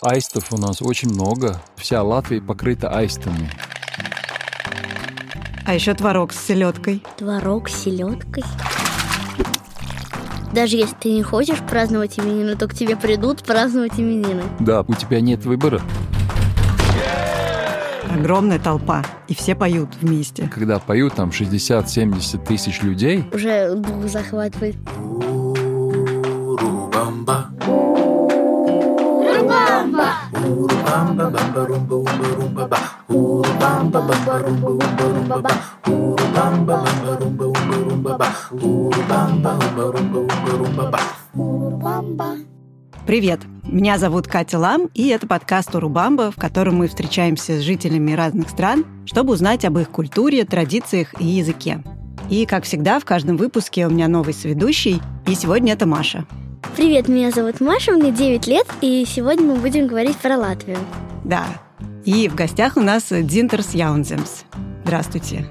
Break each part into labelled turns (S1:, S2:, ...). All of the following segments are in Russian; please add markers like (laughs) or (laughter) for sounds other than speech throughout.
S1: Аистов у нас очень много. Вся Латвия покрыта аистами.
S2: А еще творог с селедкой.
S3: Творог с селедкой. Даже если ты не хочешь праздновать именины, то к тебе придут праздновать именины.
S1: Да, у тебя нет выбора.
S2: Огромная толпа, и все поют вместе.
S1: Когда поют там 60-70 тысяч людей,
S3: Уже дух захватывает.
S4: Урубамба, бамба, румба, умба, румба, ба. Урубамба, бамба, румба, умба, румба, ба. Урубамба, бамба, румба, умба, румба, ба. Умба, румба, умба, румба, ба.
S2: Привет! Меня зовут Катя Лам, и это подкаст «Урубамба», в котором мы встречаемся с жителями разных стран, чтобы узнать об их культуре, традициях и языке. И, как всегда, в каждом выпуске у меня новый соведущий, и сегодня это Маша.
S3: Привет, меня зовут Маша, мне 9 лет, и сегодня мы будем говорить про Латвию.
S2: Да. И в гостях у нас Динтерс Яунземс. Здравствуйте.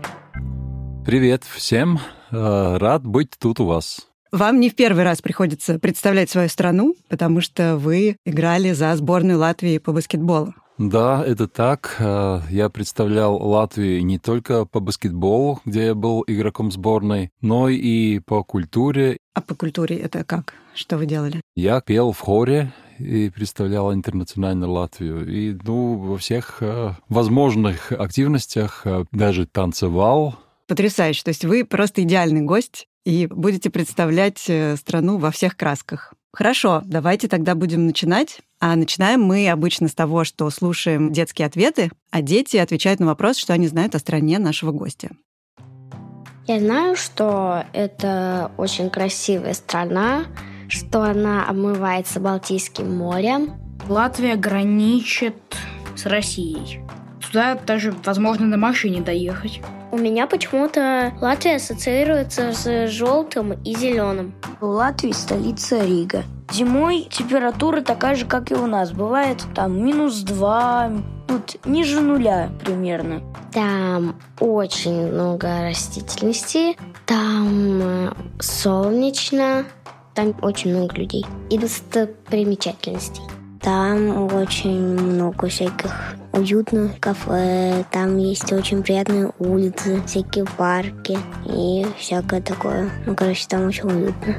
S1: привет всем. Э, Рад быть тут у вас.
S2: Вам не в первый раз приходится представлять свою страну, потому что вы играли за сборную Латвии по баскетболу.
S1: Да, это так. Э, Я представлял Латвию не только по баскетболу, где я был игроком сборной, но и по культуре.
S2: А по культуре это как? Что вы делали?
S1: Я пел в хоре и представлял интернациональную Латвию. И ну, во всех э, возможных активностях э, даже танцевал.
S2: Потрясающе. То есть вы просто идеальный гость и будете представлять страну во всех красках. Хорошо, давайте тогда будем начинать. А начинаем мы обычно с того, что слушаем детские ответы, а дети отвечают на вопрос, что они знают о стране нашего гостя.
S3: Я знаю, что это очень красивая страна, что она омывается Балтийским морем.
S5: Латвия граничит с Россией. Туда даже возможно на машине доехать.
S3: У меня почему-то Латвия ассоциируется с желтым и зеленым.
S6: У Латвии столица Рига. Зимой температура такая же, как и у нас. Бывает там минус два, тут ниже нуля примерно.
S3: Там очень много растительности, там э, солнечно, там очень много людей и достопримечательностей.
S6: Там очень много всяких уютных кафе, там есть очень приятные улицы, всякие парки и всякое такое. Ну, короче, там очень уютно.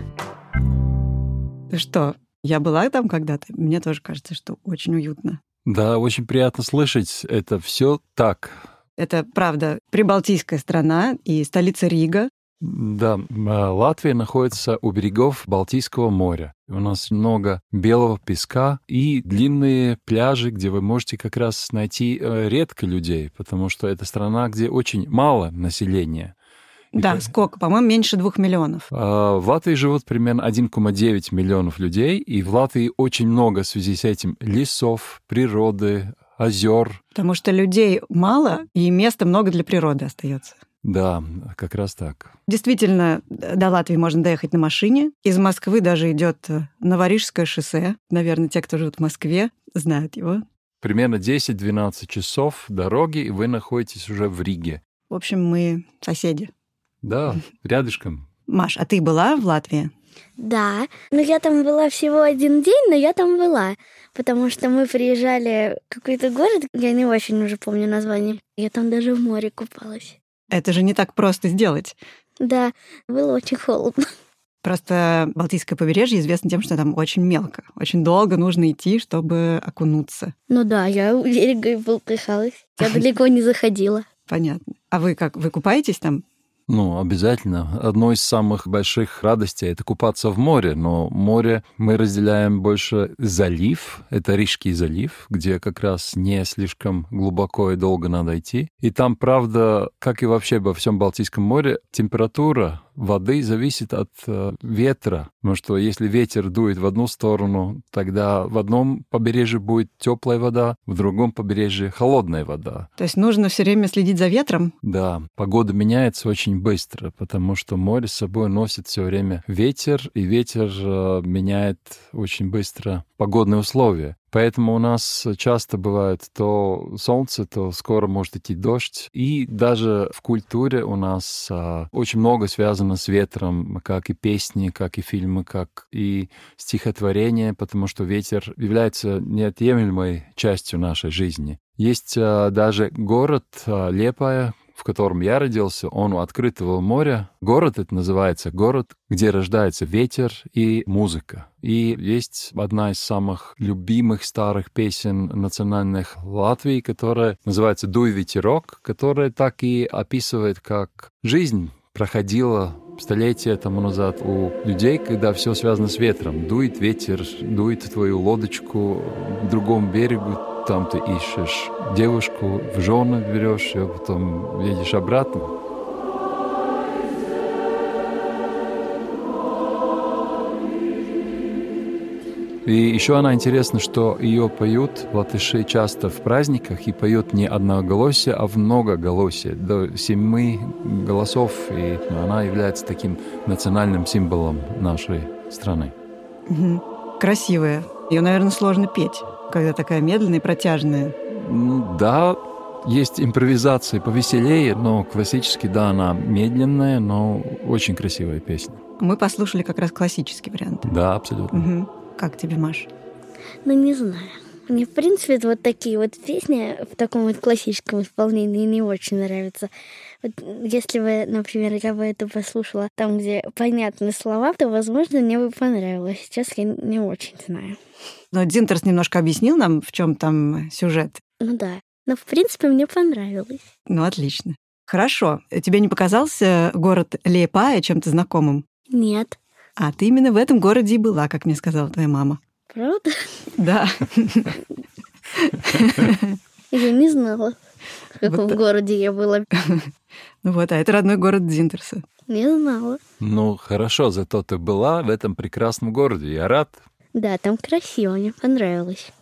S2: Ты что, я была там когда-то? Мне тоже кажется, что очень уютно.
S1: Да, очень приятно слышать. Это все так.
S2: Это, правда, прибалтийская страна и столица Рига.
S1: Да, э, Латвия находится у берегов Балтийского моря. У нас много белого песка и длинные пляжи, где вы можете как раз найти э, редко людей, потому что это страна, где очень мало населения. И
S2: Да,
S1: по-
S2: сколько? По-моему, меньше двух миллионов.
S1: А, В Латвии живут примерно 1,9 миллионов людей, и в Латвии очень много в связи с этим лесов, природы, озер.
S2: Потому что людей мало, и места много для природы остается.
S1: Да, как раз так.
S2: Действительно, до Латвии можно доехать на машине. Из Москвы даже идет э, Новорижское шоссе. Наверное, те, кто живут в Москве, знают его.
S1: Примерно 10-12 часов дороги, и вы находитесь уже в Риге.
S2: В общем, мы соседи.
S1: Да, (laughs) рядышком.
S2: Маш, а ты была в Латвии?
S3: Да, но я там была всего один день, но я там была, потому что мы приезжали в какой-то город, я не очень уже помню название. Я там даже в море купалась.
S2: Это же не так просто сделать.
S3: Да, было очень холодно.
S2: Просто Балтийское побережье известно тем, что там очень мелко. Очень долго нужно идти, чтобы окунуться.
S3: Ну да, я у берега и болтыхалась. Я (laughs) далеко не заходила.
S2: Понятно. А вы как, вы купаетесь там?
S1: Ну, обязательно. Одно из самых больших радостей — это купаться в море. Но море мы разделяем больше залив. Это Рижский залив, где как раз не слишком глубоко и долго надо идти. И там, правда, как и вообще во всем Балтийском море, температура воды зависит от э, ветра. Потому что если ветер дует в одну сторону, тогда в одном побережье будет теплая вода, в другом побережье холодная вода.
S2: То есть нужно все время следить за ветром?
S1: Да, погода меняется очень быстро, потому что море с собой носит все время ветер, и ветер э, меняет очень быстро погодные условия. Поэтому у нас часто бывает то солнце, то скоро может идти дождь. И даже в культуре у нас а, очень много связано с ветром, как и песни, как и фильмы, как и стихотворения, потому что ветер является неотъемлемой частью нашей жизни. Есть а, даже город а, Лепая, в котором я родился, он у открытого моря. Город это называется город, где рождается ветер и музыка. И есть одна из самых любимых старых песен национальных Латвии, которая называется «Дуй ветерок», которая так и описывает, как жизнь проходила столетия тому назад у людей, когда все связано с ветром. Дует ветер, дует твою лодочку к другому берегу, там ты ищешь девушку, в жены берешь ее, потом едешь обратно. И еще она интересна, что ее поют латыши часто в праздниках и поют не одноголосие, а в многоголосие, до семи голосов, и она является таким национальным символом нашей страны.
S2: Красивая. Ее, наверное, сложно петь, когда такая медленная и протяжная.
S1: Да, есть импровизации повеселее, но классически, да, она медленная, но очень красивая песня.
S2: Мы послушали как раз классический вариант.
S1: Да, абсолютно.
S2: Угу. Как тебе, Маш?
S3: Ну, не знаю. Мне, в принципе, вот такие вот песни в таком вот классическом исполнении не очень нравятся. Вот если бы, например, я бы это послушала там, где понятны слова, то, возможно, мне бы понравилось. Сейчас я не очень знаю.
S2: Но Динтерс немножко объяснил нам, в чем там сюжет.
S3: Ну да. Но, в принципе, мне понравилось.
S2: Ну, отлично. Хорошо. Тебе не показался город Лепая чем-то знакомым?
S3: Нет.
S2: А ты именно в этом городе и была, как мне сказала твоя мама.
S3: Правда?
S2: Да.
S3: Я не знала, в каком
S2: Вот.
S3: городе я была. (laughs)
S2: Ну вот, а это родной город Динтерса.
S3: Не знала.
S1: Ну, хорошо, зато ты была в этом прекрасном городе. Я рад.
S3: Да, там красиво, мне понравилось.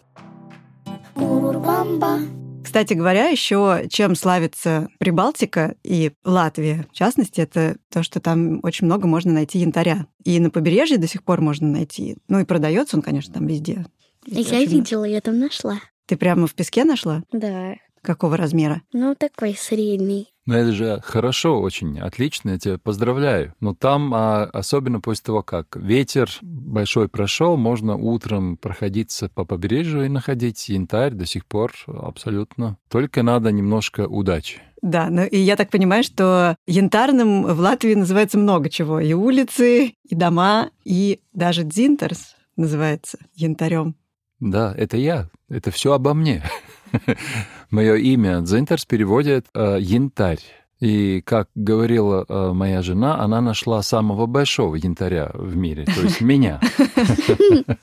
S2: Кстати говоря, еще чем славится Прибалтика и Латвия, в частности, это то, что там очень много можно найти янтаря. И на побережье до сих пор можно найти. Ну и продается он, конечно, там везде. Везде
S3: Я
S2: очень много.
S3: видела, я там нашла.
S2: Ты прямо в песке нашла?
S3: Да.
S2: Какого размера?
S3: Ну, такой средний.
S1: Ну, это же хорошо, очень отлично, я тебя поздравляю. Но там, а, особенно после того, как ветер большой прошел, можно утром проходиться по побережью и находить янтарь до сих пор абсолютно. Только надо немножко удачи.
S2: Да, ну и я так понимаю, что янтарным в Латвии называется много чего. И улицы, и дома, и даже Дзинтерс называется янтарем.
S1: Да, это я. Это все обо мне. (laughs) Мое имя Дзинтерс переводит э, янтарь. И, как говорила э, моя жена, она нашла самого большого янтаря в мире, то есть меня. (laughs)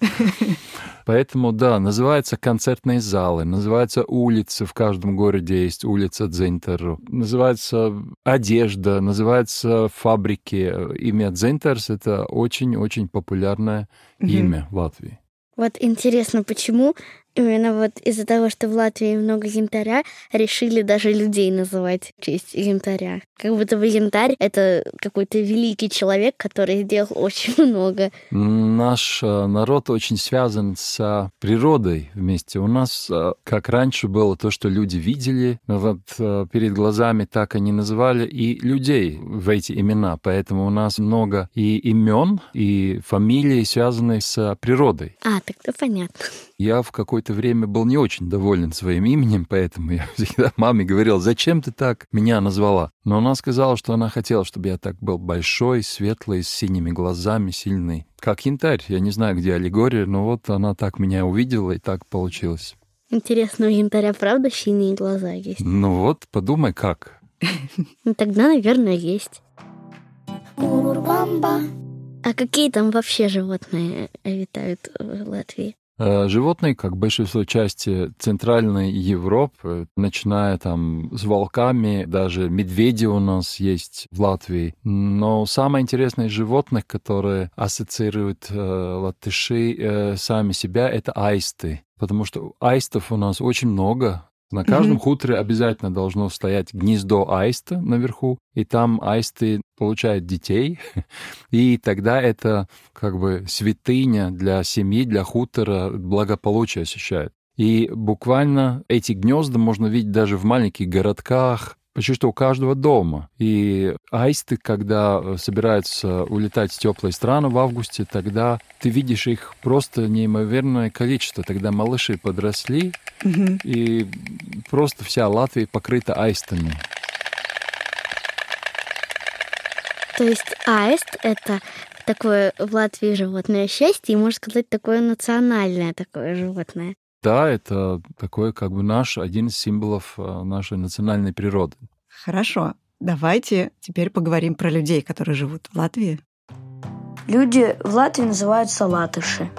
S1: Поэтому, да, называются концертные залы, называются улицы, в каждом городе есть улица Дзинтеру, называется одежда, называются фабрики. Имя Дзинтерс — это очень-очень популярное имя в Латвии.
S3: Вот интересно, почему именно вот из-за того, что в Латвии много янтаря, решили даже людей называть в честь янтаря. Как будто бы янтарь — это какой-то великий человек, который сделал (laughs) очень много.
S1: Наш э, народ очень связан с природой вместе. У нас, э, как раньше было то, что люди видели, вот э, перед глазами так они называли и людей в эти имена. Поэтому у нас много и имен, и фамилий, связанных с природой.
S3: А, тогда понятно.
S1: Я в какое-то время был не очень доволен своим именем, поэтому я (laughs) всегда маме говорил, зачем ты так меня назвала? Но она сказала, что она хотела, чтобы я так был большой, светлый, с синими глазами, сильный. Как янтарь. Я не знаю, где аллегория, но вот она так меня увидела, и так получилось.
S3: Интересно, у янтаря правда синие глаза есть?
S1: Ну вот, подумай, как.
S3: Ну, тогда, наверное, есть. А какие там вообще животные обитают в Латвии?
S1: Э, Животные, как большинство части Центральной Европы, начиная там с волками, даже медведи у нас есть в Латвии. Но самое интересное из животных, которые ассоциируют э, латыши э, сами себя, это аисты. Потому что аистов у нас очень много. На каждом
S2: Мгм.
S1: хуторе обязательно должно стоять гнездо аиста наверху, и там аисты получают детей, (laughs) и тогда это как бы святыня для семьи, для хутора, благополучие ощущает. И буквально эти гнезда можно видеть даже в маленьких городках, почти что у каждого дома. И аисты, когда э, собираются улетать в теплые страны в августе, тогда ты видишь их просто неимоверное количество. Тогда малыши подросли,
S2: Мгм.
S1: и просто вся Латвия покрыта аистами.
S3: То есть аист — это такое в Латвии животное счастье, и, можно сказать, такое национальное такое животное.
S1: Да, это такой как бы наш, один из символов э, нашей национальной природы.
S2: Хорошо. Давайте теперь поговорим про людей, которые живут в Латвии.
S7: Люди в Латвии называются латыши.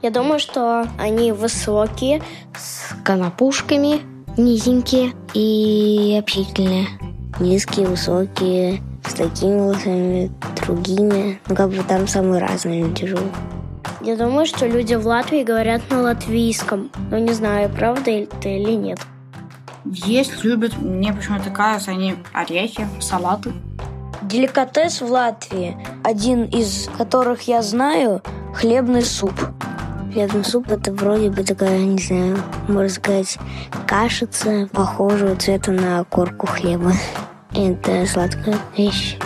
S6: Я думаю, что они высокие, с конопушками, низенькие и общительные. Низкие, высокие, с такими волосами, другими. Ну, как бы там самые разные люди живут. Я думаю, что люди в Латвии говорят на латвийском. Но не знаю, правда это или нет.
S5: Есть, любят, мне почему-то кажется, они орехи, салаты.
S7: Деликатес в Латвии, один из которых я знаю, хлебный суп.
S6: Хлебный суп это вроде бы такая, не знаю, можно сказать, кашица, похожего цвета на корку хлеба. Это сладкая вещь.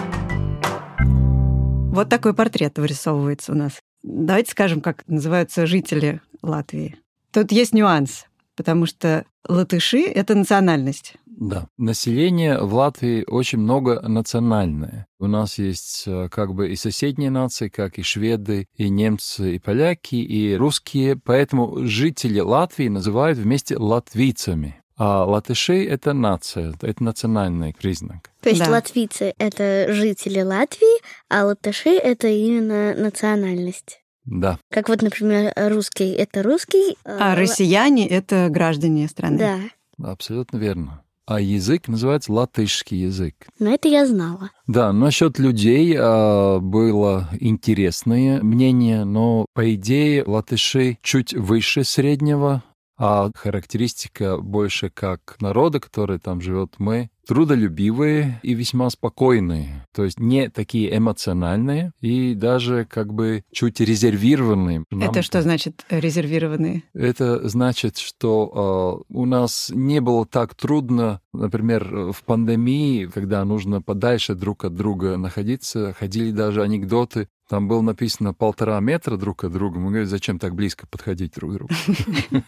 S2: Вот такой портрет вырисовывается у нас. Давайте скажем, как называются жители Латвии. Тут есть нюанс, потому что латыши — это национальность.
S1: Да. Население в Латвии очень многонациональное. У нас есть э, как бы и соседние нации, как и шведы, и немцы, и поляки, и русские. Поэтому жители Латвии называют вместе латвийцами. А латыши — это нация, это национальный признак.
S3: То есть
S2: Да.
S3: латвийцы — это жители Латвии, а латыши — это именно национальность.
S1: Да.
S3: Как вот, например, русский — это русский.
S2: А
S3: ла-
S2: россияне — это граждане страны.
S3: Да,
S1: Абсолютно верно. А язык называется латышский язык.
S3: но это я знала.
S1: Да, насчет людей а, было интересное мнение, но по идее латыши чуть выше среднего, а характеристика больше как народа, который там живет мы, трудолюбивые и весьма спокойные, то есть не такие эмоциональные и даже как бы чуть резервированные. Нам
S2: Это что значит резервированные?
S1: это значит, что э, у нас не было так трудно, например, в пандемии, когда нужно подальше друг от друга находиться, ходили даже анекдоты. Там было написано полтора метра друг от друга. Мы говорим, зачем так близко подходить друг к другу? (laughs)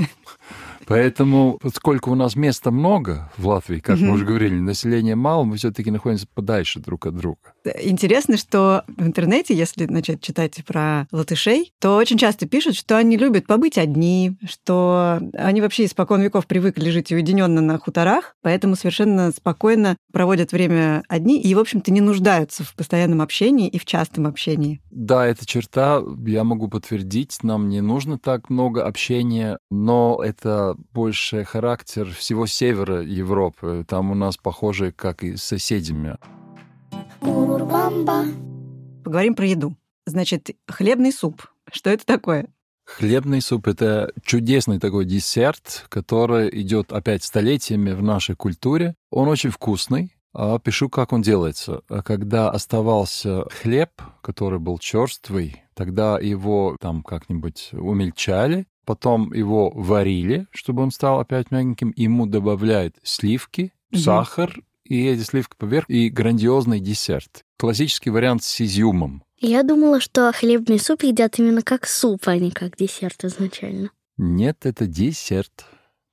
S1: (laughs) Поэтому, поскольку у нас места много в Латвии, как мы уже говорили, населения мало, мы все-таки находимся подальше друг от друга.
S2: Интересно, что в интернете, если начать читать про латышей, то очень часто пишут, что они любят побыть одни, что они вообще испокон веков привыкли жить уединенно на хуторах, поэтому совершенно спокойно проводят время одни и, в общем-то, не нуждаются в постоянном общении и в частом общении.
S1: Да, эта черта, я могу подтвердить, нам не нужно так много общения, но это больше характер всего севера Европы. Там у нас похоже, как и с соседями.
S2: Поговорим про еду. Значит, хлебный суп. Что это такое?
S1: Хлебный суп — это чудесный такой десерт, который идет опять столетиями в нашей культуре. Он очень вкусный. А пишу, как он делается. А Когда оставался хлеб, который был черствый, тогда его там как-нибудь умельчали, потом его варили, чтобы он стал опять мягеньким. Ему добавляют сливки, сахар, и эти сливки поверх, и грандиозный десерт. Классический вариант с изюмом.
S3: Я думала, что хлебный суп едят именно как суп, а не как десерт изначально.
S1: Нет, это десерт.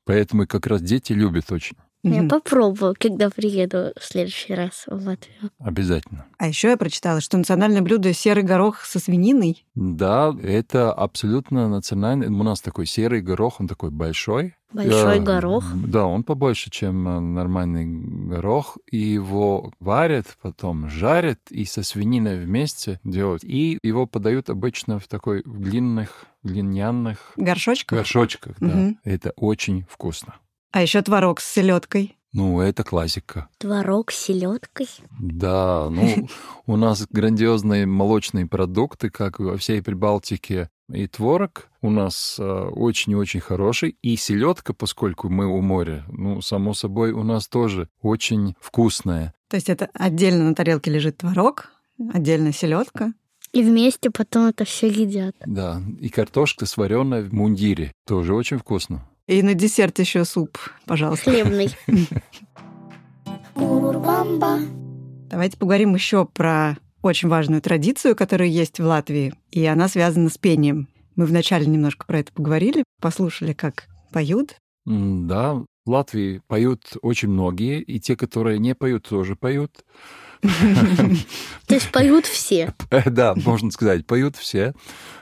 S1: Поэтому как раз дети любят очень.
S3: Я
S2: Мгм.
S3: попробую, когда приеду в следующий раз в Латвию.
S1: Обязательно.
S2: А еще я прочитала, что национальное блюдо серый горох со свининой.
S1: Да, это абсолютно национальный. У нас такой серый горох, он такой большой.
S3: Большой
S1: Э,
S3: горох.
S1: Да, он побольше, чем э, нормальный горох. И его варят, потом жарят и со свининой вместе делают. И его подают обычно в такой в длинных, глиняных
S2: Горшочков.
S1: горшочках. Да.
S2: Мгм.
S1: Это очень вкусно.
S2: А еще творог с селедкой.
S1: Ну, это классика.
S3: Творог с селедкой.
S1: Да, ну, у нас грандиозные молочные продукты, как во всей Прибалтике. И творог у нас э, очень-очень хороший. И селедка, поскольку мы у моря, ну, само собой, у нас тоже очень вкусная.
S2: То есть это отдельно на тарелке лежит творог, отдельно селедка.
S3: И вместе потом это все едят.
S1: Да, и картошка сваренная в мундире. Тоже очень вкусно.
S2: И на десерт еще суп, пожалуйста.
S3: Хлебный. (laughs)
S2: Давайте поговорим еще про очень важную традицию, которая есть в Латвии, и она связана с пением. Мы вначале немножко про это поговорили, послушали, как поют.
S1: Да, в Латвии поют очень многие, и те, которые не поют, тоже поют. (laughs)
S3: То есть поют все. (laughs)
S1: Да, можно сказать, поют все.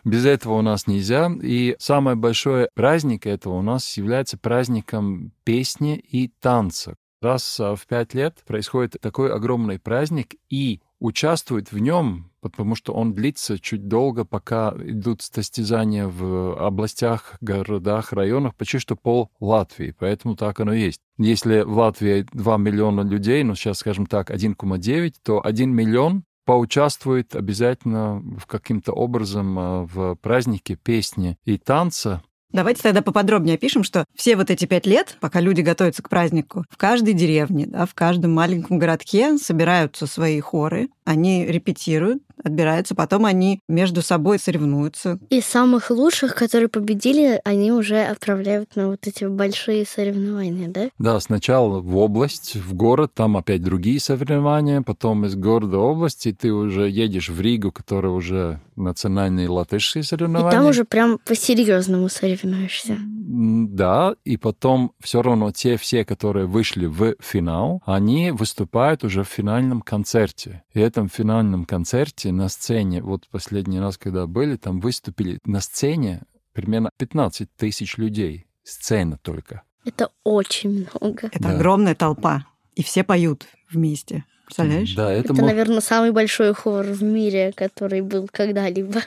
S1: Без этого у нас нельзя. И самый большой праздник этого у нас является праздником песни и танца. Раз в пять лет происходит такой огромный праздник, и участвует в нем, потому что он длится чуть долго, пока идут состязания в областях, городах, районах, почти что пол Латвии. Поэтому так оно есть. Если в Латвии 2 миллиона людей, ну сейчас, скажем так, 1,9, то 1 миллион поучаствует обязательно в каким-то образом а, в празднике песни и танца.
S2: Давайте тогда поподробнее опишем, что все вот эти пять лет, пока люди готовятся к празднику, в каждой деревне, да, в каждом маленьком городке собираются свои хоры, они репетируют, отбираются, потом они между собой соревнуются.
S3: И самых лучших, которые победили, они уже отправляют на вот эти большие соревнования, да?
S1: Да, сначала в область, в город, там опять другие соревнования, потом из города в области ты уже едешь в Ригу, которая уже национальные латышские
S3: И
S1: соревнования.
S3: там уже прям по-серьезному соревнуешься.
S1: Да, и потом все равно те все, которые вышли в финал, они выступают уже в финальном концерте. И этом финальном концерте на сцене, вот последний раз, когда были, там выступили на сцене примерно 15 тысяч людей. Сцена только.
S3: Это очень много.
S2: Это
S1: Да.
S2: огромная толпа, и все поют вместе. Представляешь?
S1: Да, это,
S3: Это,
S1: мо-
S3: наверное, самый большой хор в мире, который был когда-либо.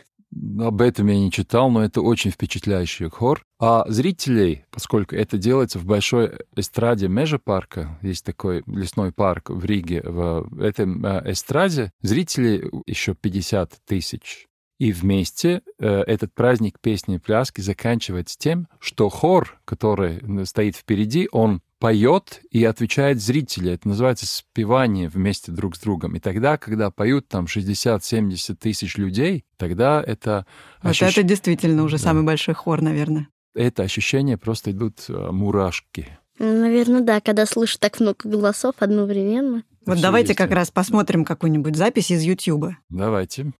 S1: Об этом я не читал, но это очень впечатляющий хор. А зрителей, поскольку это делается в большой эстраде Межа парка, есть такой лесной парк в Риге, в этом э, эстраде, зрителей еще 50 тысяч. И вместе э, этот праздник песни и пляски заканчивается тем, что хор, который м, стоит впереди, он поет и отвечает зрители. Это называется спевание вместе друг с другом. И тогда, когда поют там 60-70 тысяч людей, тогда это,
S2: Вот
S1: ощущ-
S2: это действительно уже
S1: Да.
S2: самый большой хор, наверное.
S1: это ощущение просто идут э, мурашки.
S3: Наверное, да, когда слышишь так много голосов одновременно.
S2: Вот
S1: Всё
S2: давайте
S1: есть,
S2: как раз посмотрим какую-нибудь запись из Ютьюба.
S1: Давайте.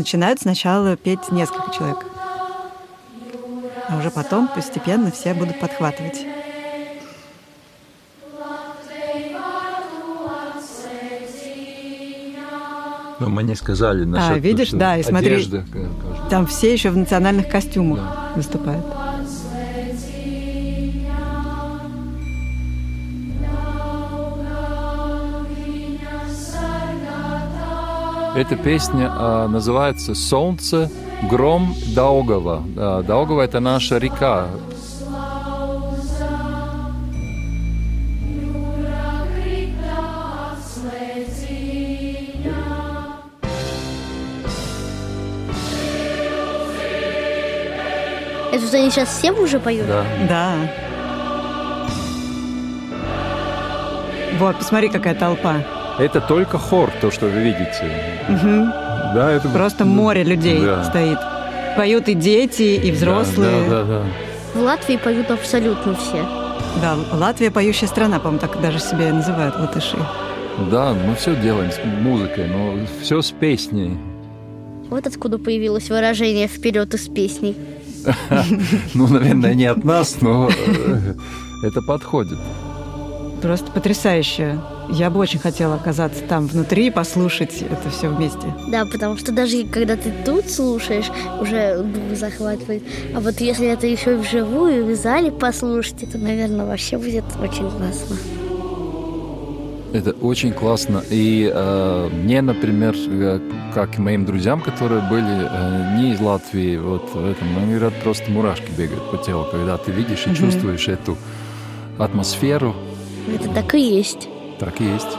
S2: Начинают сначала петь несколько человек. А уже потом постепенно все будут подхватывать.
S1: Но мы не сказали насчет
S2: А, видишь, да, и смотри.
S1: одежды.
S2: Там все еще в национальных костюмах
S1: Да.
S2: выступают.
S1: Эта песня а, называется «Солнце, гром Даугава». А, Даугава — это наша река.
S3: Это что, они сейчас всем уже поют?
S1: Да.
S2: Да. Вот, посмотри, какая толпа.
S1: Это только хор, то, что вы видите.
S2: Мгм.
S1: Да, это
S2: Просто море людей
S1: Да.
S2: стоит. Поют и дети, и взрослые.
S1: Да, да, да.
S3: В Латвии поют абсолютно все.
S2: Да, Латвия поющая страна, по-моему, так даже себя и называют латыши.
S1: Да, мы все делаем с музыкой, но все с песней.
S3: Вот откуда появилось выражение «вперед из песней». (laughs)
S1: Ну, наверное, не от нас, но э, это подходит.
S2: Просто потрясающе. Я бы очень хотела оказаться там внутри и послушать это все вместе.
S3: Да, потому что даже когда ты тут слушаешь, уже дух захватывает. А вот если это еще и вживую, в зале послушать, это, наверное, вообще будет очень классно.
S1: Это очень классно. И э, мне, например, э, как и моим друзьям, которые были э, не из Латвии, вот в этом, они говорят, просто мурашки бегают по телу, когда ты видишь и
S2: Мгм.
S1: чувствуешь эту атмосферу.
S3: Это так и есть.
S1: Так и есть.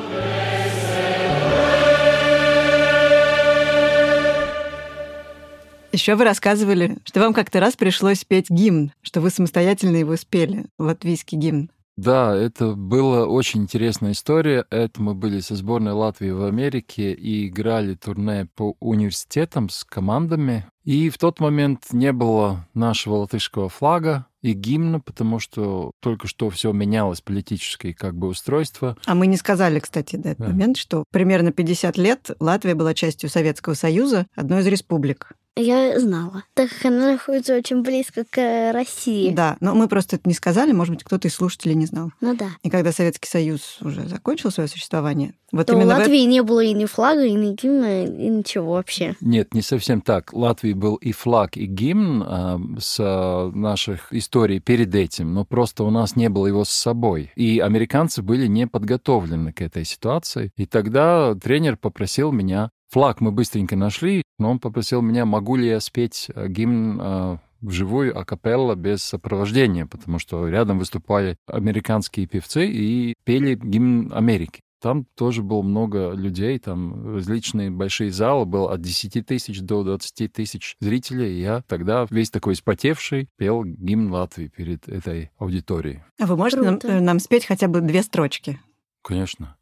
S2: Еще вы рассказывали, что вам как-то раз пришлось петь гимн, что вы самостоятельно его спели, латвийский гимн.
S1: Да, это была очень интересная история. Это мы были со сборной Латвии в Америке и играли турне по университетам с командами. И в тот момент не было нашего латышского флага и гимна, потому что только что все менялось, политическое как бы устройство.
S2: А мы не сказали, кстати, до этого
S1: Да.
S2: момента, что примерно 50 лет Латвия была частью Советского Союза, одной из республик.
S3: Я знала. Так как она находится очень близко к э, России.
S2: Да, но мы просто это не сказали, может быть, кто-то из слушателей не знал.
S3: Ну да.
S2: И когда Советский Союз уже закончил свое существование, вот
S3: То у
S2: именно в
S3: Латвии не было и ни флага, и ни гимна, и ничего вообще.
S1: Нет, не совсем так. Латвии был и флаг, и гимн а, с а, наших историй перед этим, но просто у нас не было его с собой. И американцы были не подготовлены к этой ситуации. И тогда тренер попросил меня... Флаг мы быстренько нашли, но он попросил меня, могу ли я спеть а, гимн а, вживую акапелла без сопровождения, потому что рядом выступали американские певцы и пели гимн Америки. Там тоже было много людей, там различные большие залы, было от 10 тысяч до 20 тысяч зрителей. И я тогда весь такой спотевший пел гимн Латвии перед этой аудиторией.
S2: А вы можете нам,
S3: Круто.
S2: э, нам спеть хотя бы две строчки?
S1: Конечно.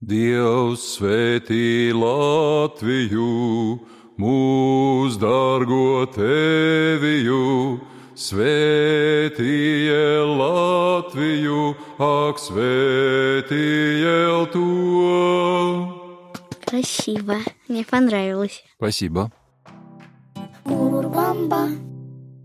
S1: Dievs svētī Latviju, mūs dārgo teviju, svētīja Latviju, ak svētīja to.
S3: Красиво. Мне понравилось.
S1: Спасибо.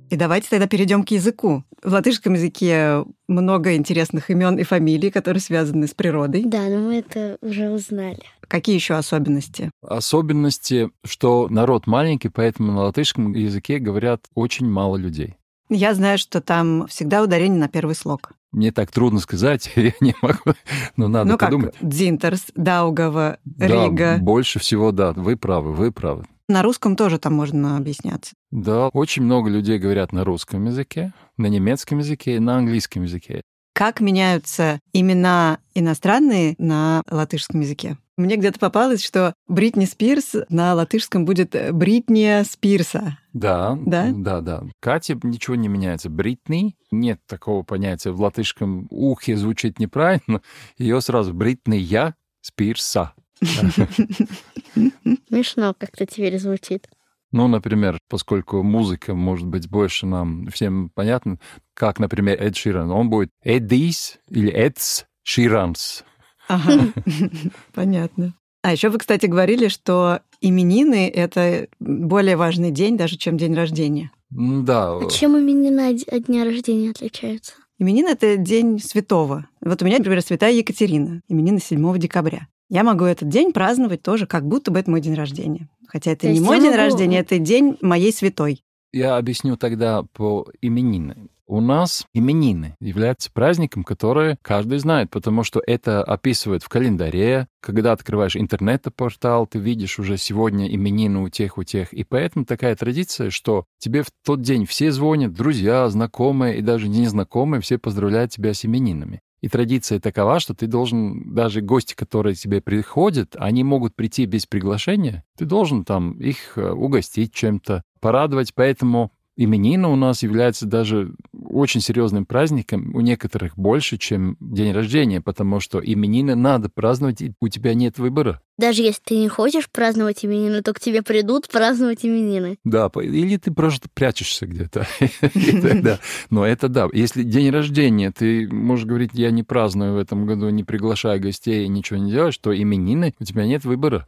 S2: И давайте тогда перейдем к языку. В латышском языке много интересных имен и фамилий, которые связаны с природой.
S3: Да, но мы это уже узнали.
S2: Какие еще особенности?
S1: Особенности, что народ маленький, поэтому на латышском языке говорят очень мало людей.
S2: Я знаю, что там всегда ударение на первый слог.
S1: Мне так трудно сказать, (laughs) я не могу, но надо
S2: ну как,
S1: подумать.
S2: Дзинтерс, Даугава,
S1: Да,
S2: Рига.
S1: больше всего, да, вы правы, вы правы.
S2: На русском тоже там можно объясняться.
S1: Да, очень много людей говорят на русском языке, на немецком языке и на английском языке.
S2: Как меняются имена иностранные на латышском языке? Мне где-то попалось, что Бритни Спирс на латышском будет Бритния Спирса.
S1: Да,
S2: Да?
S1: да, да. Катя ничего не меняется. Бритни нет такого понятия. В латышском ухе звучит неправильно. Ее сразу Бритния Спирса. (laughs)
S3: Смешно как-то теперь звучит.
S1: Ну, например, поскольку музыка может быть больше нам всем понятна, как, например, Эд Ширан, он будет Эдис или Эдс Ширанс.
S2: Ага, (laughs) понятно. А еще вы, кстати, говорили, что именины — это более важный день даже, чем день рождения.
S1: Да,
S3: А чем имена от дня рождения отличаются?
S2: Именины — это день святого. Вот у меня, например, святая Екатерина, именины 7 декабря. Я могу этот день праздновать тоже, как будто бы это мой день рождения. Хотя это
S3: То
S2: не мой день
S3: могу-
S2: рождения, это день моей святой.
S1: Я объясню тогда по именины. У нас именины являются праздником, который каждый знает, потому что это описывает в календаре. Когда открываешь интернет-портал, ты видишь уже сегодня именины у тех, у тех. И поэтому такая традиция, что тебе в тот день все звонят, друзья, знакомые и даже незнакомые, все поздравляют тебя с именинами. И традиция такова, что ты должен, даже гости, которые тебе приходят, они могут прийти без приглашения, ты должен там их э, угостить чем-то, порадовать, поэтому именины у нас являются даже очень серьезным праздником, у некоторых больше, чем день рождения, потому что именины надо праздновать, и у тебя нет выбора.
S3: Даже если ты не хочешь праздновать именины, то к тебе придут праздновать именины.
S1: Да, или ты просто прячешься где-то. (laughs) Но это да. Если день рождения, ты можешь говорить, я не праздную в этом году, не приглашаю гостей, ничего не делаешь, то именины, у тебя нет выбора.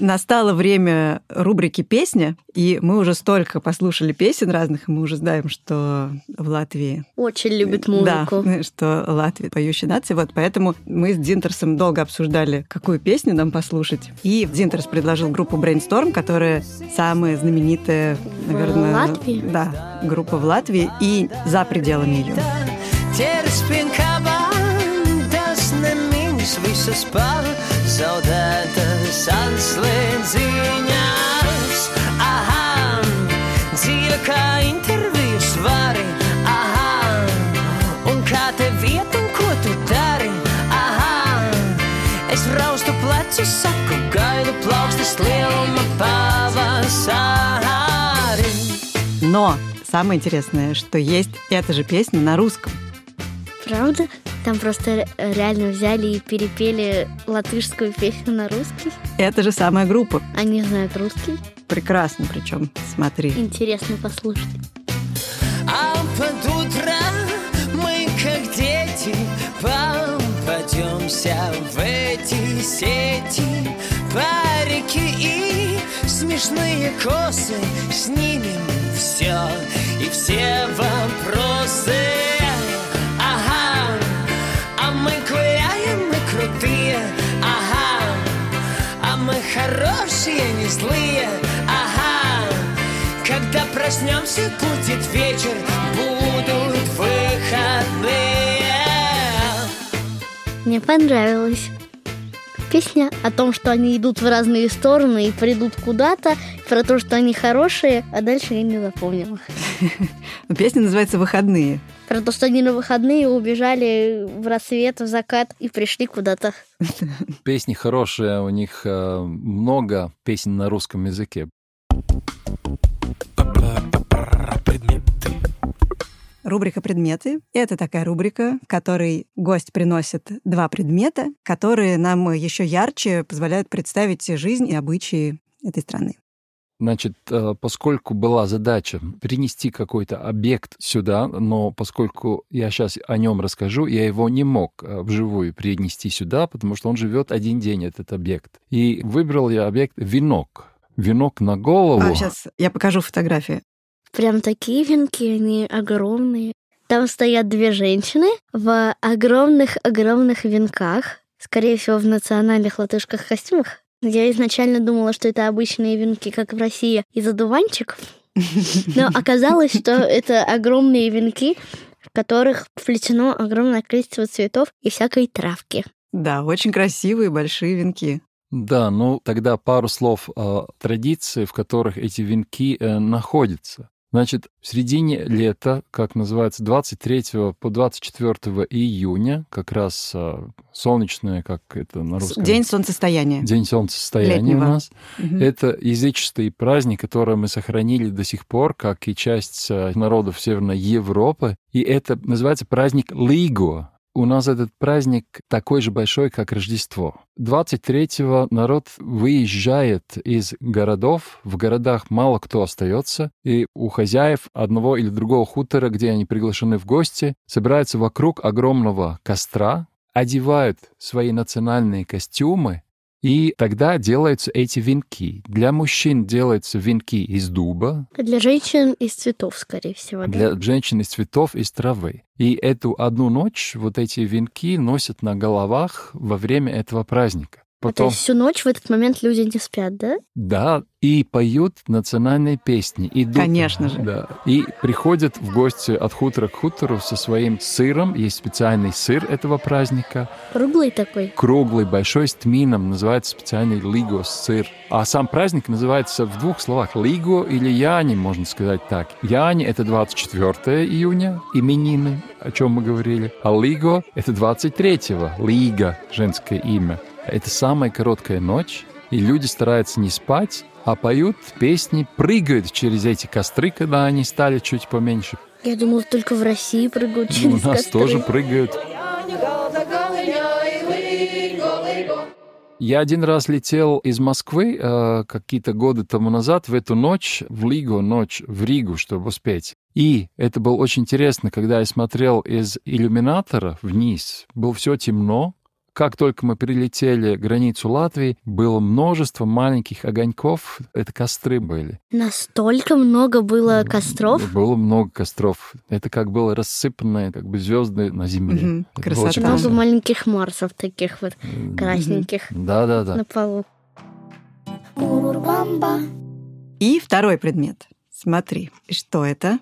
S2: Настало время рубрики «Песня», и мы уже столько послушали песен разных, и мы уже знаем, что в Латвии...
S3: Очень любит музыку.
S2: Да, (laughs) что Латвия поющая нация. Вот поэтому мы с Динтерсом долго обсуждали, какую песню нам послушать. И Динтерс предложил группу Brainstorm, которая самая знаменитая, наверное...
S3: В Латвии?
S2: Да, группа в Латвии и за пределами ее.
S8: visas pazaudētas atslēdziņās. Aha, dzīve kā intervijas vari, aha, un kā te vieta un ko tu dari, aha. Es raustu plecu, saku, gaidu plaukstas lieluma pavasari.
S2: Но самое интересное, что есть эта же песня на русском.
S3: Правда? Там просто реально взяли и перепели латышскую песню на русский.
S2: Это же самая группа.
S3: Они знают русский.
S2: Прекрасно причем. Смотри.
S3: Интересно послушать.
S8: А под утро мы, как дети, попадемся в эти сети. Парики и смешные косы Снимем все и все вопросы хорошие, не злые Ага, когда проснемся, будет вечер Будут выходные
S3: Мне понравилось. Песня о том, что они идут в разные стороны и придут куда-то, про то, что они хорошие, а дальше я не запомнила. (laughs)
S2: Песня называется «Выходные».
S3: Про то, что они на выходные убежали в рассвет, в закат и пришли куда-то. (laughs)
S1: Песни хорошие, у них э, много песен на русском языке.
S2: Рубрика «Предметы» — это такая рубрика, в которой гость приносит два предмета, которые нам еще ярче позволяют представить жизнь и обычаи этой страны.
S1: Значит, э, поскольку была задача принести какой-то объект сюда, но поскольку я сейчас о нем расскажу, я его не мог э, вживую принести сюда, потому что он живет один день, этот объект. И выбрал я объект венок. Венок на голову.
S2: А сейчас я покажу фотографии.
S3: Прям такие венки, они огромные. Там стоят две женщины в огромных-огромных венках, скорее всего, в национальных латышских костюмах. Я изначально думала, что это обычные венки, как в России, из одуванчиков. Но (laughs) оказалось, что это огромные венки, в которых вплетено огромное количество цветов и всякой травки.
S2: Да, очень красивые большие венки.
S1: Да, ну тогда пару слов о традиции, в которых эти венки э, находятся. Значит, в середине лета, как называется, 23 по 24 июня, как раз а, солнечное, как это на русском?
S2: День солнцестояния.
S1: День солнцестояния
S2: Летнего.
S1: у нас.
S2: Мгм.
S1: Это языческий праздник, который мы сохранили до сих пор, как и часть а, народов Северной Европы. И это называется праздник Лиго. У нас этот праздник такой же большой, как Рождество. 23-го народ выезжает из городов. В городах мало кто остается. И у хозяев одного или другого хутора, где они приглашены в гости, собираются вокруг огромного костра, одевают свои национальные костюмы, и тогда делаются эти венки. Для мужчин делаются венки из дуба,
S3: Для женщин из цветов, скорее всего, да?
S1: для женщин из цветов, из травы. И эту одну ночь вот эти венки носят на головах во время этого праздника.
S3: А То
S1: Потом,
S3: есть всю ночь в этот момент люди не спят, да?
S1: да, и поют национальные песни. Идут,
S2: Конечно же.
S1: Да. И приходят в гости от хутора к хутору со своим сыром. Есть специальный сыр этого праздника.
S3: Круглый такой.
S1: Круглый, большой, с тмином. Называется специальный лиго сыр. А сам праздник называется в двух словах. Лиго или Яни, можно сказать так. Яни — это 24 июня, именины, о чем мы говорили. А Лиго — это 23-го. Лига — женское имя. Это самая короткая ночь, и люди стараются не спать, а поют песни, прыгают через эти костры, когда они стали чуть поменьше.
S3: Я думала, только в России прыгают
S1: Ну,
S3: через
S1: у нас
S3: костры.
S1: тоже прыгают. Я один раз летел из Москвы э, какие-то годы тому назад в эту ночь в Лигу, ночь в Ригу, чтобы успеть. И это было очень интересно, когда я смотрел из иллюминатора вниз, было все темно, Как только мы перелетели границу Латвии, было множество маленьких огоньков. Это костры были.
S3: Настолько много было костров.
S1: Было много костров. Это как было рассыпанные как бы звезды на земле. Это
S2: Красота.
S3: Много
S1: красиво.
S3: маленьких Марсов таких вот красненьких
S1: Да-да-да.
S3: на полу.
S2: И второй предмет. Смотри, что это?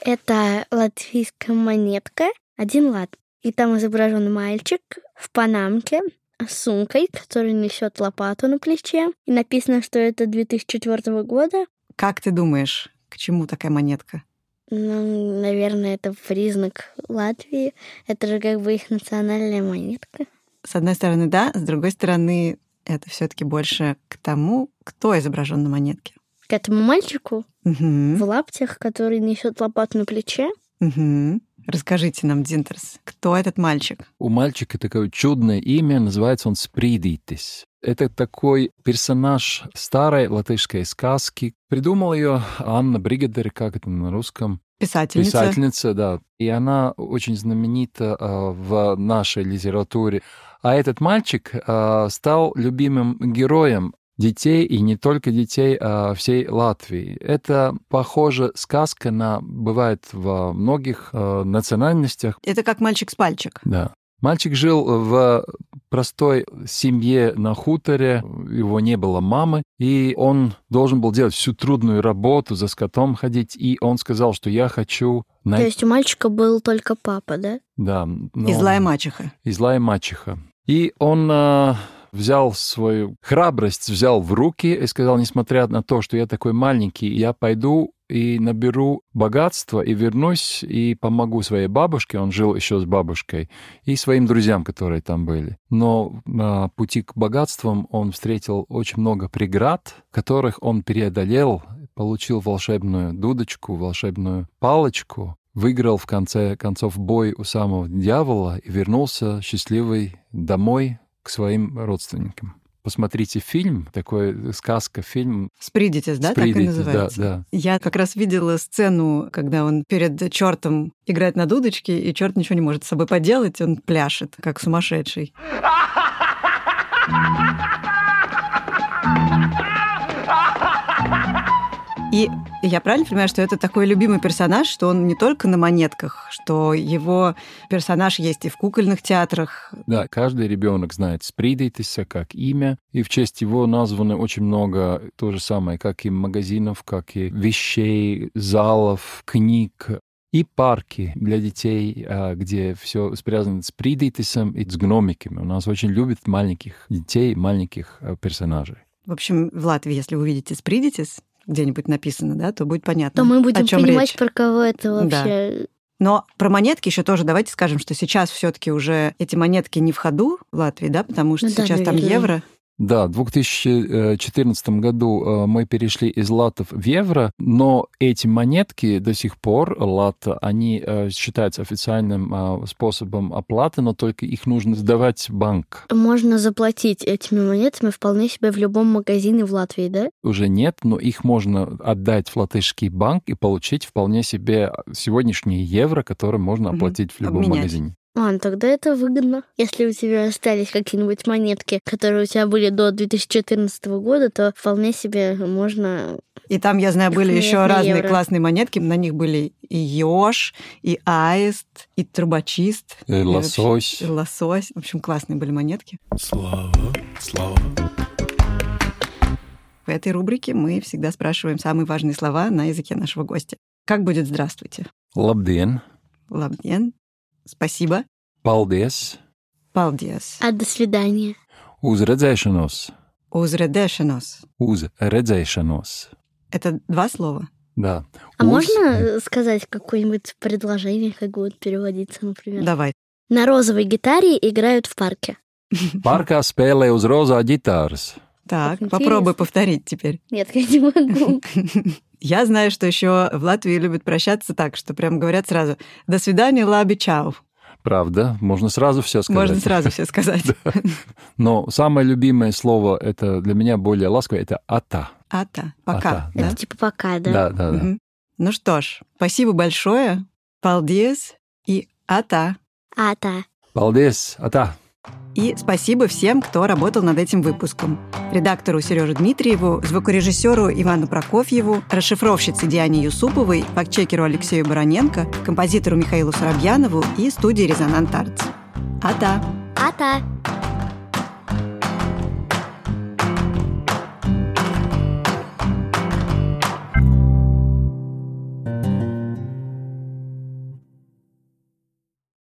S3: Это латвийская монетка, один лат. И там изображен мальчик в панамке с сумкой, который несет лопату на плече. И написано, что это 2004 года.
S2: Как ты думаешь, к чему такая монетка?
S3: Ну, наверное, это признак Латвии. Это же как бы их национальная монетка.
S2: С одной стороны, да, с другой стороны, это все-таки больше к тому, кто изображен на монетке.
S3: К этому мальчику
S2: Мгм.
S3: в лаптях, который несет лопату на плече.
S2: Мгм. Расскажите нам, Динтерс, кто этот мальчик?
S1: У мальчика такое чудное имя, называется он Спридитис. Это такой персонаж старой латышской сказки. Придумал ее Анна Бригадер, как это на русском?
S2: Писательница.
S1: Писательница, да. И она очень знаменита а, в нашей литературе. А этот мальчик а, стал любимым героем детей, и не только детей, а всей Латвии. Это похоже сказка на бывает во многих а, национальностях.
S2: Это как мальчик с пальчик.
S1: Да. Мальчик жил в простой семье на хуторе, его не было мамы, и он должен был делать всю трудную работу, за скотом ходить, и он сказал, что я хочу...
S3: То
S1: най-
S3: есть у мальчика был только папа, да?
S1: Да, но-
S2: И злая мачеха.
S1: и злая мачеха. И он а, взял свою храбрость, взял в руки и сказал, несмотря на то, что я такой маленький, я пойду и наберу богатство и вернусь и помогу своей бабушке, он жил еще с бабушкой, и своим друзьям, которые там были. Но на пути к богатствам он встретил очень много преград, которых он преодолел, получил волшебную дудочку, волшебную палочку, выиграл в конце концов бой у самого дьявола и вернулся счастливый домой к своим родственникам. Посмотрите фильм, такой сказка, фильм.
S2: Спридитис, да, так и называется?
S1: Да, да.
S2: Я как раз видела сцену, когда он перед чертом играет на дудочке, и черт ничего не может с собой поделать, он пляшет, как сумасшедший. (laughs) И я правильно понимаю, что это такой любимый персонаж, что он не только на монетках, что его персонаж есть и в кукольных театрах.
S1: Да, каждый ребенок знает Спридитиса как имя, и в честь его названо очень много то же самое, как и магазинов, как и вещей, залов, книг, и парки для детей, а, где все связано с Придитисом и с гномиками. У нас очень любят маленьких детей, маленьких а, персонажей.
S2: В общем, в Латвии, если вы увидите Спридитис, где-нибудь написано, да, то будет понятно,
S3: То мы
S2: о
S3: будем
S2: чем
S3: понимать,
S2: речь.
S3: про кого это
S2: Да.
S3: вообще.
S2: Но про монетки еще тоже давайте скажем, что сейчас все-таки уже эти монетки не в ходу в Латвии, да, потому что
S3: Ну да,
S2: сейчас там
S3: наверное.
S2: евро.
S1: Да, в 2014 году э, мы перешли из латов в евро, но эти монетки до сих пор, лата, они э, считаются официальным э, способом оплаты, но только их нужно сдавать в банк.
S3: Можно заплатить этими монетами вполне себе в любом магазине в Латвии, да?
S1: Уже нет, но их можно отдать в латышский банк и получить вполне себе сегодняшние евро, которые можно оплатить в любом
S2: Обменять.
S1: магазине.
S3: А, ну тогда это выгодно. Если у тебя остались какие-нибудь монетки, которые у тебя были до 2014 года, то вполне себе можно...
S2: И там, я знаю, были еще разные
S3: евро.
S2: классные монетки. На них были и еж, и аист, и трубочист.
S1: Э,
S2: и
S1: лосось.
S2: вообще- и лосось. В общем, классные были монетки.
S4: Слава, слава.
S2: В этой рубрике мы всегда спрашиваем самые важные слова на языке нашего гостя. Как будет «здравствуйте»?
S1: Labdien,
S2: Лабден. Спасибо.
S1: paldies,
S2: Paldies.
S3: А до свидания.
S1: uz redzēšanos,
S2: Узредешенос.
S1: uz redzēšanos.
S2: Это два слова.
S1: Да.
S3: А
S1: Uz-
S3: можно сказать какое-нибудь предложение, как будет переводиться, например?
S2: Давай.
S3: На розовой гитаре играют в парке.
S1: Parkā spēlē uz rozā ģitāras.
S2: Так, попробуй повторить теперь.
S3: Нет, я не могу. (laughs)
S2: Я знаю, что еще в Латвии любят прощаться так, что прям говорят сразу «до свидания, лаби, чау».
S1: Правда, можно сразу все сказать.
S2: Можно сразу все сказать. (laughs)
S1: Но самое любимое слово, это для меня более ласковое, это «ата».
S2: Ата, пока.
S1: Ата,
S2: да?
S3: Это типа пока, да?
S1: Да, да, да.
S2: Ну что ж, спасибо большое. Paldies и ата.
S3: А, да.
S1: Paldies, ata.
S2: И спасибо всем, кто работал над этим выпуском. Редактору Сереже Дмитриеву, звукорежиссеру Ивану Прокофьеву, расшифровщице Диане Юсуповой, фактчекеру Алексею Бароненко, композитору Михаилу Соробьянову и студии «Резонант Артс». А-та!
S3: А-та!